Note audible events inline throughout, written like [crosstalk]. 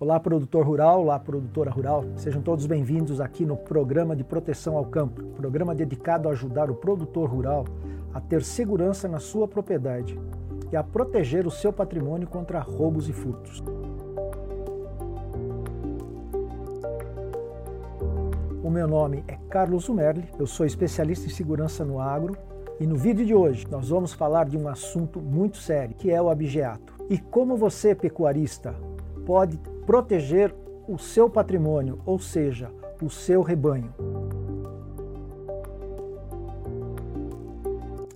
Olá, produtor rural, olá, produtora rural. Sejam todos bem-vindos aqui no programa de proteção ao campo, programa dedicado a ajudar o produtor rural a ter segurança na sua propriedade e a proteger o seu patrimônio contra roubos e furtos. O meu nome é Carlos Umerli, eu sou especialista em segurança no agro e no vídeo de hoje nós vamos falar de um assunto muito sério, que é o abigeato. E como você, pecuarista, pode proteger o seu patrimônio, ou seja, o seu rebanho.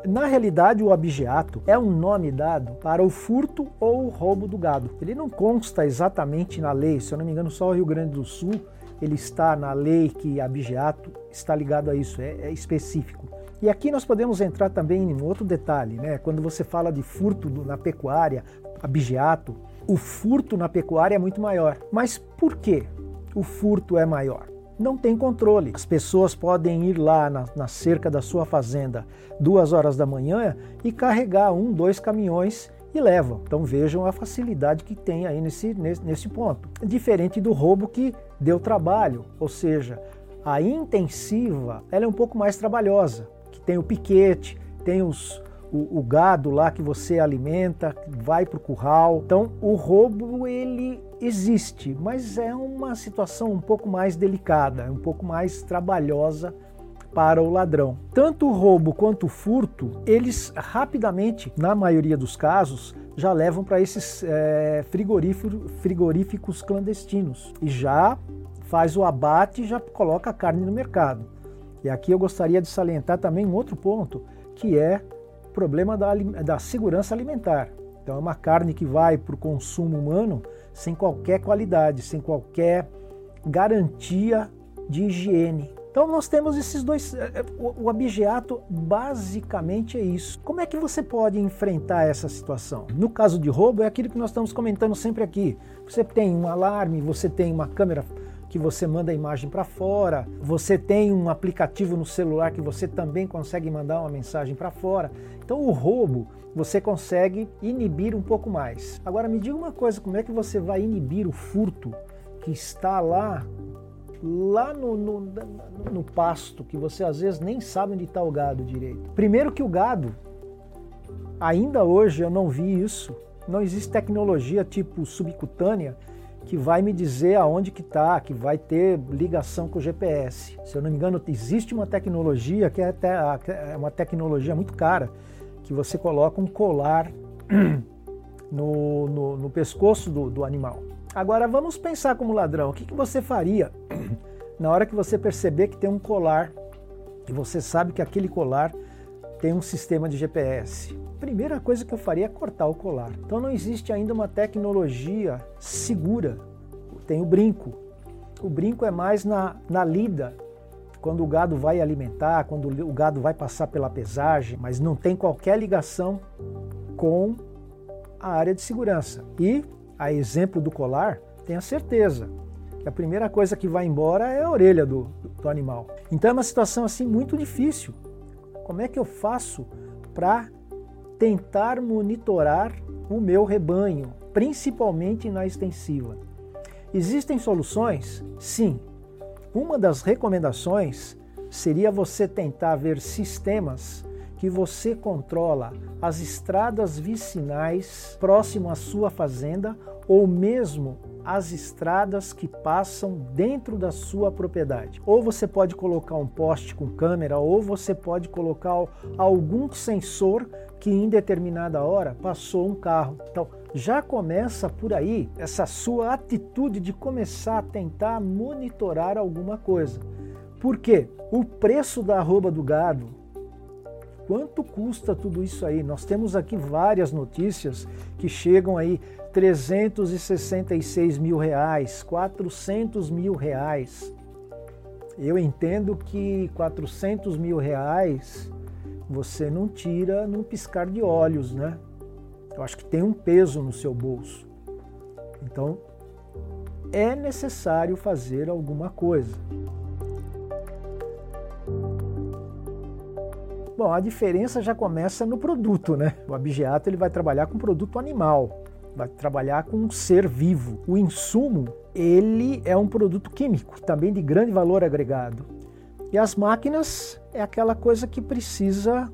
Na realidade, o abigeato é um nome dado para o furto ou o roubo do gado. Ele não consta exatamente na lei, se eu não me engano, só o Rio Grande do Sul ele está na lei que abigeato está ligado a isso, é, é específico. E aqui nós podemos entrar também em outro detalhe, né? Quando você fala de furto na pecuária, abigeato, o furto na pecuária é muito maior. Mas por que o furto é maior? Não tem controle. As pessoas podem ir lá na, na cerca da sua fazenda duas horas da manhã e carregar um, dois caminhões e levam. Então vejam a facilidade que tem aí nesse, nesse, nesse ponto. Diferente do roubo que deu trabalho, ou seja, a intensiva ela é um pouco mais trabalhosa, tem o piquete, tem os, o, o gado lá que você alimenta, vai para o curral. Então, o roubo ele existe, mas é uma situação um pouco mais delicada, um pouco mais trabalhosa para o ladrão. Tanto o roubo quanto o furto, eles rapidamente, na maioria dos casos, já levam para esses é, frigoríficos clandestinos e já faz o abate e já coloca a carne no mercado. E aqui eu gostaria de salientar também um outro ponto, que é problema da, da segurança alimentar. Então, é uma carne que vai para o consumo humano sem qualquer qualidade, sem qualquer garantia de higiene. Então, nós temos esses dois. É, é, o abigeato basicamente é isso. Como é que você pode enfrentar essa situação? No caso de roubo, é aquilo que nós estamos comentando sempre aqui. Você tem um alarme, você tem uma câmera que você manda a imagem para fora, você tem um aplicativo no celular que você também consegue mandar uma mensagem para fora. Então o roubo você consegue inibir um pouco mais. Agora me diga uma coisa, como é que você vai inibir o furto que está lá lá no, no, no, pasto, que você às vezes nem sabe onde está o gado direito. Primeiro que o gado, ainda hoje eu não vi isso, não existe tecnologia tipo subcutânea que vai me dizer aonde que está, que vai ter ligação com o GPS. Se eu não me engano, existe uma tecnologia que é, até, uma tecnologia muito cara, que você coloca um colar [clears throat] no, no, no pescoço do, do, animal. Agora vamos pensar como ladrão. O que, que você faria [clears throat] na hora que você perceber que tem um colar e você sabe que aquele colar tem um sistema de GPS? Primeira coisa que eu faria é cortar o colar. Então não existe ainda uma tecnologia segura. Tem o brinco. O brinco é mais na, na lida, quando o gado vai alimentar, quando o gado vai passar pela pesagem, mas não tem qualquer ligação com a área de segurança. E, a exemplo do colar, tenha certeza que a primeira coisa que vai embora é a orelha do, do animal. Então é uma situação assim muito difícil. Como é que eu faço para tentar monitorar o meu rebanho, principalmente na extensiva. Existem soluções? Sim. Uma das recomendações seria você tentar ver sistemas que você controla as estradas vicinais próximo à sua fazenda ou mesmo as estradas que passam dentro da sua propriedade. Ou você pode colocar um poste com câmera, ou você pode colocar algum sensor que em determinada hora passou um carro. Então, já começa por aí essa sua atitude de começar a tentar monitorar alguma coisa. Por quê? O preço da arroba do gado, quanto custa tudo isso aí? Nós temos aqui várias notícias que chegam aí 366 mil reais, 400 mil reais. Eu entendo que 400 mil reais você não tira num piscar de olhos, né? Eu acho que tem um peso no seu bolso. Então, é necessário fazer alguma coisa. Bom, a diferença já começa no produto, né? O abigeato ele vai trabalhar com produto animal. vai trabalhar com um ser vivo. O insumo, ele é um produto químico, também de grande valor agregado. E as máquinas é aquela coisa que precisa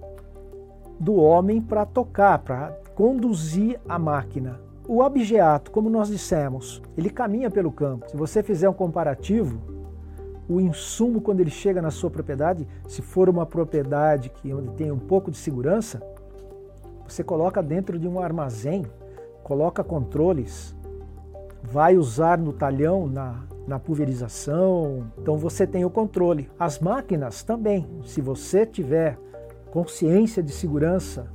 do homem para tocar, para conduzir a máquina. O objeto, como nós dissemos, ele caminha pelo campo. Se você fizer um comparativo, o insumo, quando ele chega na sua propriedade, se for uma propriedade que onde tem um pouco de segurança, você coloca dentro de um armazém, coloca controles, vai usar no talhão, na, na pulverização, então você tem o controle. As máquinas também, se você tiver consciência de segurança,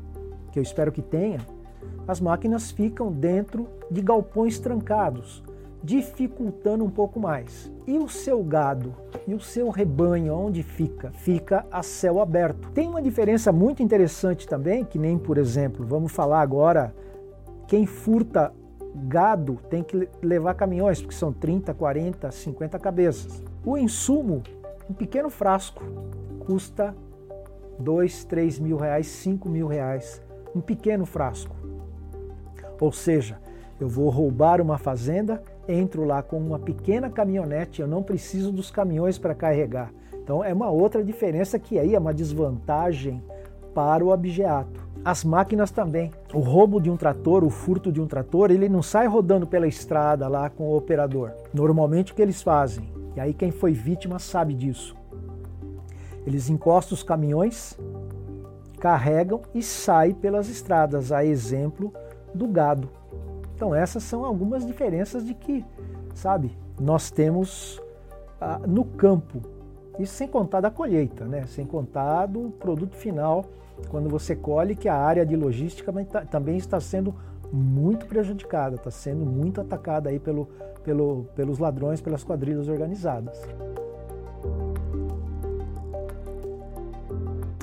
que eu espero que tenha, as máquinas ficam dentro de galpões trancados, dificultando um pouco mais. E o seu gado e o seu rebanho, onde fica? Fica a céu aberto. Tem uma diferença muito interessante também, que nem, por exemplo, vamos falar agora, quem furta gado tem que levar caminhões, porque são 30, 40, 50 cabeças. O insumo, um pequeno frasco, custa 2, 3 mil reais, 5 mil reais, um pequeno frasco. Ou seja, eu vou roubar uma fazenda, entro lá com uma pequena caminhonete, eu não preciso dos caminhões para carregar. Então é uma outra diferença que aí é uma desvantagem para o abigeato. As máquinas também. O roubo de um trator, o furto de um trator, ele não sai rodando pela estrada lá com o operador. Normalmente o que eles fazem, e aí quem foi vítima sabe disso. Eles encostam os caminhões, carregam e saem pelas estradas, a exemplo do gado. Então essas são algumas diferenças de que, sabe, nós temos ah, no campo. Isso sem contar da colheita, né? sem contar do produto final, quando você colhe que a área de logística também está sendo muito prejudicada, está sendo muito atacada aí pelo, pelo, pelos ladrões, pelas quadrilhas organizadas.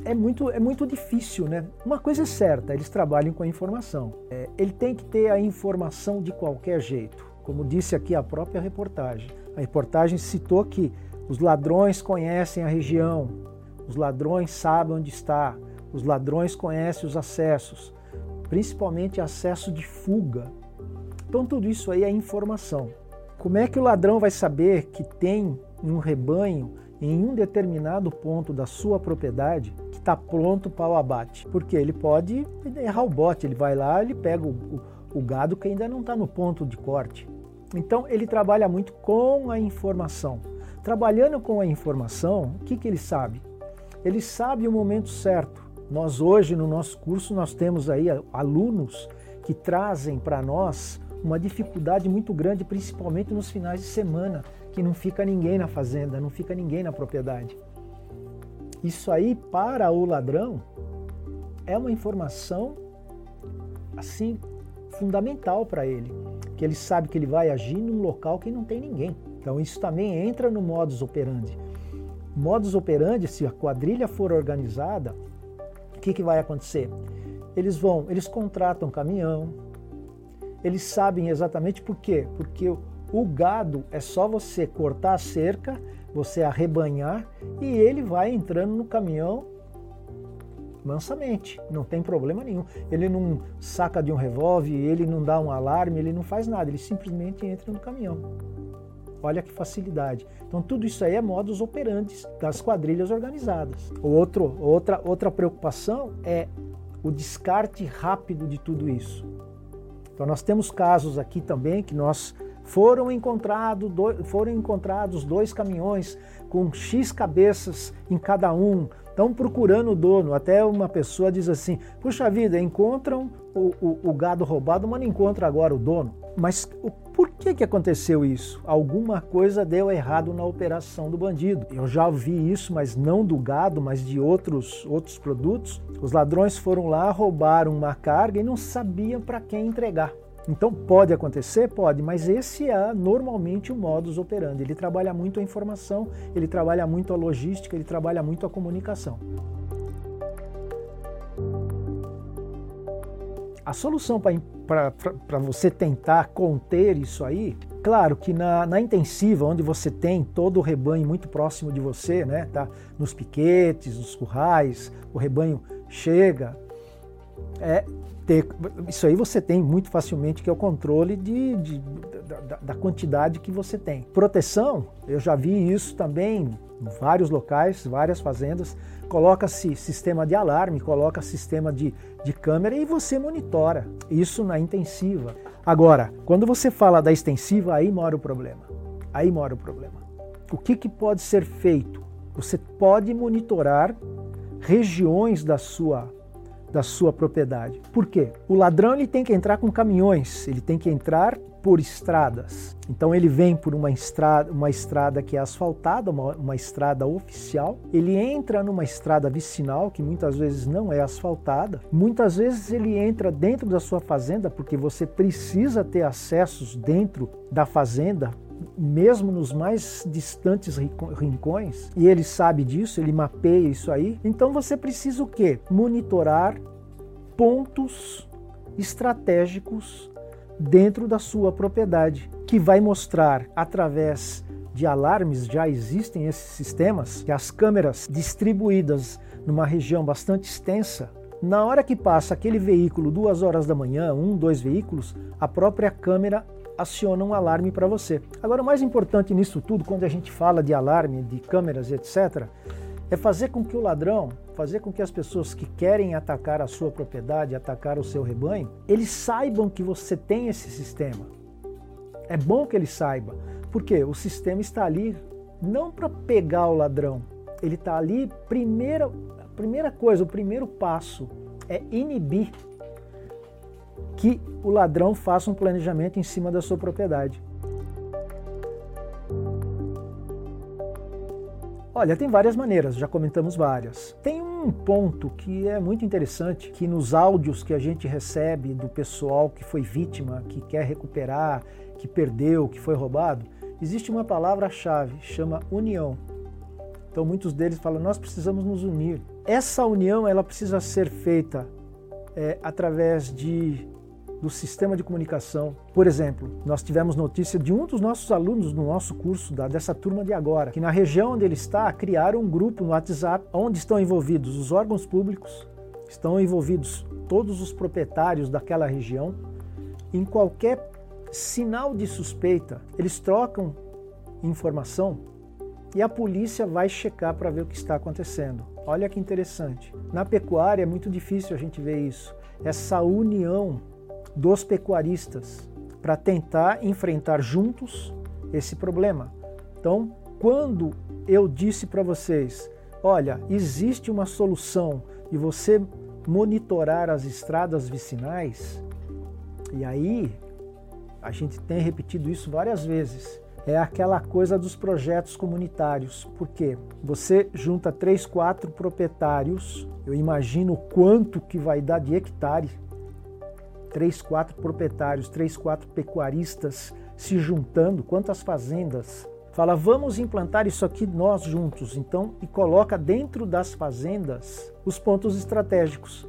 é muito, é muito difícil, né? Uma coisa é certa, eles trabalham com a informação. É, ele tem que ter a informação de qualquer jeito. Como disse aqui a própria reportagem. A reportagem citou que os ladrões conhecem a região, os ladrões sabem onde está, os ladrões conhecem os acessos, principalmente acesso de fuga. Então tudo isso aí é informação. Como é que o ladrão vai saber que tem um rebanho em um determinado ponto da sua propriedade está pronto para o abate. Porque ele pode errar o bote, ele vai lá, ele pega o, o, o gado que ainda não está no ponto de corte. Então ele trabalha muito com a informação. Trabalhando com a informação, o que, que ele sabe? Ele sabe o momento certo. Nós hoje no nosso curso nós temos aí alunos que trazem para nós uma dificuldade muito grande, principalmente nos finais de semana, que não fica ninguém na fazenda, não fica ninguém na propriedade. Isso aí, para o ladrão, é uma informação assim fundamental para ele, que ele sabe que ele vai agir num local que não tem ninguém. Então isso também entra no modus operandi. Modus operandi, se a quadrilha for organizada, o que, que vai acontecer? Eles vão, eles contratam caminhão, eles sabem exatamente por quê? Porque o gado é só você cortar a cerca você arrebanhar e ele vai entrando no caminhão mansamente, não tem problema nenhum. Ele não saca de um revólver, ele não dá um alarme, ele não faz nada, ele simplesmente entra no caminhão. Olha que facilidade. Então tudo isso aí é modus operandi das quadrilhas organizadas. Outro, outra, outra preocupação é o descarte rápido de tudo isso. Então nós temos casos aqui também que nós foram, encontrado, foram encontrados dois caminhões com X cabeças em cada um. Estão procurando o dono. Até uma pessoa diz assim: Puxa vida, encontram o, o, o gado roubado, mas não encontram agora o dono. Mas o, por que, que aconteceu isso? Alguma coisa deu errado na operação do bandido. Eu já vi isso, mas não do gado, mas de outros, outros produtos. Os ladrões foram lá, roubaram uma carga e não sabiam para quem entregar. Então pode acontecer? Pode, mas esse é normalmente o modus operandi. Ele trabalha muito a informação, ele trabalha muito a logística, ele trabalha muito a comunicação. A solução para você tentar conter isso aí, claro que na, na, intensiva, onde você tem todo o rebanho muito próximo de você, né, tá? nos piquetes, nos currais, o rebanho chega, é ter, isso aí você tem muito facilmente, que é o controle de, de da, da, quantidade que você tem. Proteção, eu já vi isso também em vários locais, várias fazendas. Coloca-se sistema de alarme, coloca sistema de, de câmera e você monitora. Isso na intensiva. Agora, quando você fala da extensiva, aí mora o problema. Aí mora o problema. O que, que pode ser feito? Você pode monitorar regiões da sua da sua propriedade. Por quê? O ladrão ele tem que entrar com caminhões, ele tem que entrar por estradas. Então ele vem por uma estrada, uma estrada que é asfaltada, uma, uma, estrada oficial. Ele entra numa estrada vicinal que muitas vezes não é asfaltada. Muitas vezes ele entra dentro da sua fazenda porque você precisa ter acessos dentro da fazenda mesmo nos mais distantes rincões, e ele sabe disso, ele mapeia isso aí. Então você precisa o quê? Monitorar pontos estratégicos dentro da sua propriedade, que vai mostrar através de alarmes, já existem esses sistemas, que as câmeras distribuídas numa região bastante extensa, na hora que passa aquele veículo duas horas da manhã, um, dois veículos, a própria câmera aciona um alarme para você. Agora, o mais importante nisso tudo, quando a gente fala de alarme, de câmeras, etc., é fazer com que o ladrão, fazer com que as pessoas que querem atacar a sua propriedade, atacar o seu rebanho, eles saibam que você tem esse sistema. É bom que ele saiba, porque o sistema está ali não para pegar o ladrão, ele está ali, primeira, primeira coisa, o primeiro passo é inibir que o ladrão faça um planejamento em cima da sua propriedade. Olha, tem várias maneiras, já comentamos várias. Tem um ponto que é muito interessante, que nos áudios que a gente recebe do pessoal que foi vítima, que quer recuperar, que perdeu, que foi roubado, existe uma palavra-chave, chama união. Então muitos deles falam, nós precisamos nos unir. Essa união ela precisa ser feita é, através de do sistema de comunicação. Por exemplo, nós tivemos notícia de um dos nossos alunos no nosso curso, da, dessa turma de agora, que na região onde ele está, criaram um grupo no WhatsApp onde estão envolvidos os órgãos públicos, estão envolvidos todos os proprietários daquela região. Em qualquer sinal de suspeita, eles trocam informação e a polícia vai checar para ver o que está acontecendo. Olha que interessante. Na pecuária é muito difícil a gente ver isso. Essa união dos pecuaristas para tentar enfrentar juntos esse problema. Então, quando eu disse para vocês, olha, existe uma solução e você monitorar as estradas vicinais, e aí a gente tem repetido isso várias vezes. É aquela coisa dos projetos comunitários, porque você junta três, quatro proprietários, eu imagino quanto que vai dar de hectare três, quatro proprietários, três, quatro pecuaristas se juntando, quantas fazendas. Fala, vamos implantar isso aqui nós juntos, então, e coloca dentro das fazendas os pontos estratégicos.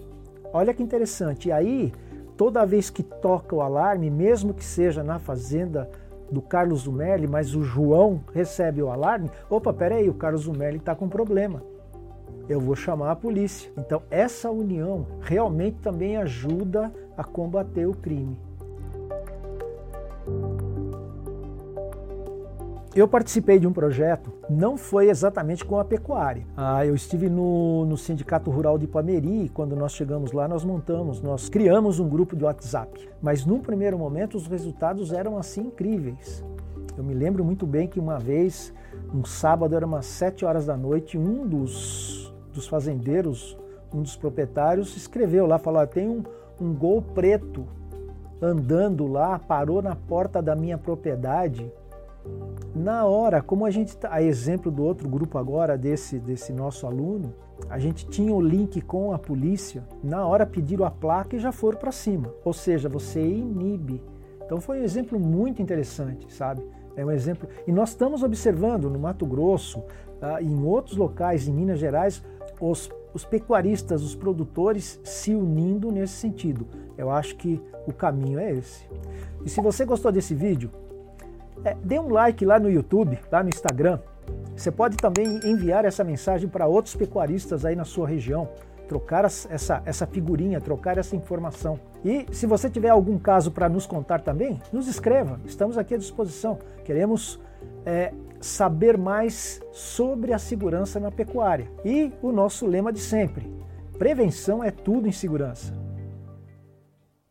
Olha que interessante. E aí, toda vez que toca o alarme, mesmo que seja na fazenda do Carlos Zumelli, mas o João recebe o alarme, opa, peraí, o Carlos Zumelli está com problema. Eu vou chamar a polícia. Então, essa união realmente também ajuda a combater o crime. Eu participei de um projeto, não foi exatamente com a pecuária. Ah, eu estive no, no Sindicato Rural de Pameri, quando nós chegamos lá, nós montamos, nós criamos um grupo de WhatsApp. Mas num primeiro momento os resultados eram assim incríveis. Eu me lembro muito bem que uma vez, um sábado, era umas sete horas da noite, um dos, dos fazendeiros, um dos proprietários, escreveu lá, falou, tem um, um gol preto andando lá, parou na porta da minha propriedade. Na hora, como a gente tá, a exemplo do outro grupo agora desse desse nosso aluno, a gente tinha o link com a polícia, na hora pediram a placa e já foram para cima. Ou seja, você inibe. Então foi um exemplo muito interessante, sabe? É um exemplo. E nós estamos observando no Mato Grosso, ah, em outros locais, em Minas Gerais, os os pecuaristas, os produtores se unindo nesse sentido. Eu acho que o caminho é esse. E se você gostou desse vídeo, é, dê um like lá no YouTube, lá no Instagram. Você pode também enviar essa mensagem para outros pecuaristas aí na sua região. trocar essa, essa figurinha, trocar essa informação. E se você tiver algum caso para nos contar também, nos escreva, estamos aqui à disposição. Queremos é, saber mais sobre a segurança na pecuária. E o nosso lema de sempre: prevenção é tudo em segurança.